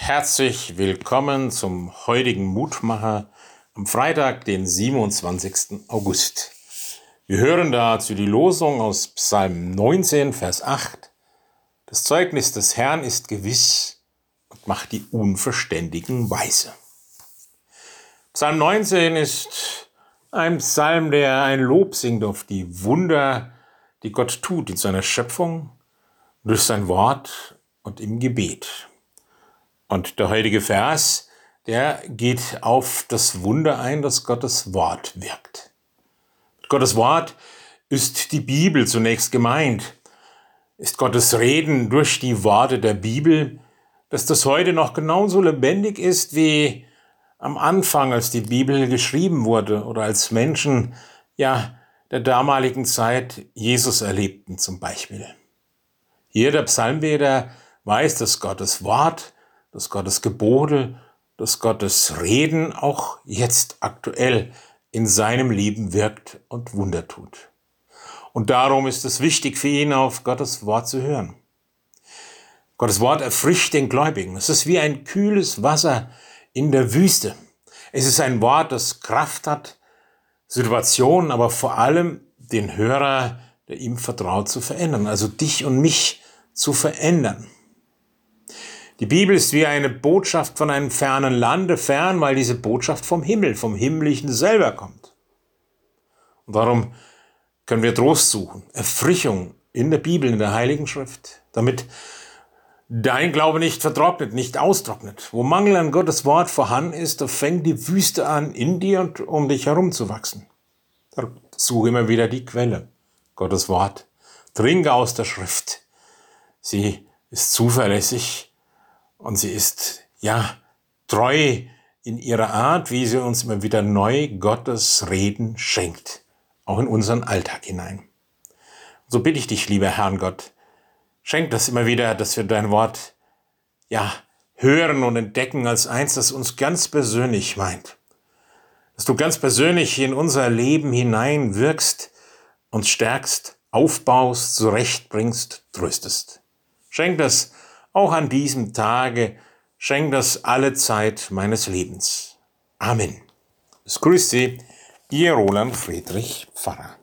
herzlich willkommen zum heutigen Mutmacher am Freitag, den 27. August. Wir hören dazu die Losung aus Psalm 19, Vers 8. Das Zeugnis des Herrn ist gewiss und macht die Unverständigen weise. Psalm 19 ist ein Psalm, der ein Lob singt auf die Wunder, die Gott tut in seiner Schöpfung, durch sein Wort und im Gebet. Und der heutige Vers, der geht auf das Wunder ein, dass Gottes Wort wirkt. Gottes Wort ist die Bibel zunächst gemeint, ist Gottes Reden durch die Worte der Bibel, dass das heute noch genauso lebendig ist wie am Anfang, als die Bibel geschrieben wurde oder als Menschen, ja, der damaligen Zeit Jesus erlebten zum Beispiel. Hier der Psalmbeter weiß, dass Gottes Wort dass Gottes Gebote, dass Gottes Reden auch jetzt aktuell in seinem Leben wirkt und Wunder tut. Und darum ist es wichtig für ihn, auf Gottes Wort zu hören. Gottes Wort erfrischt den Gläubigen. Es ist wie ein kühles Wasser in der Wüste. Es ist ein Wort, das Kraft hat, Situationen, aber vor allem den Hörer, der ihm vertraut, zu verändern. Also dich und mich zu verändern. Die Bibel ist wie eine Botschaft von einem fernen Lande, fern, weil diese Botschaft vom Himmel, vom Himmlischen selber kommt. Und darum können wir Trost suchen, Erfrischung in der Bibel, in der Heiligen Schrift, damit dein Glaube nicht vertrocknet, nicht austrocknet. Wo Mangel an Gottes Wort vorhanden ist, da fängt die Wüste an, in dir und um dich herum zu wachsen. Suche immer wieder die Quelle, Gottes Wort. Trinke aus der Schrift. Sie ist zuverlässig und sie ist, ja, treu in ihrer Art, wie sie uns immer wieder neu Gottes Reden schenkt, auch in unseren Alltag hinein. So bitte ich dich, lieber Herrn Gott, schenk das immer wieder, dass wir dein Wort, ja, hören und entdecken als eins, das uns ganz persönlich meint. Dass du ganz persönlich in unser Leben hinein wirkst, uns stärkst, aufbaust, zurechtbringst, tröstest. Schenk das auch an diesem Tage. Schenk das alle Zeit meines Lebens. Amen. Es grüßt Sie, Ihr Roland Friedrich Pfarrer.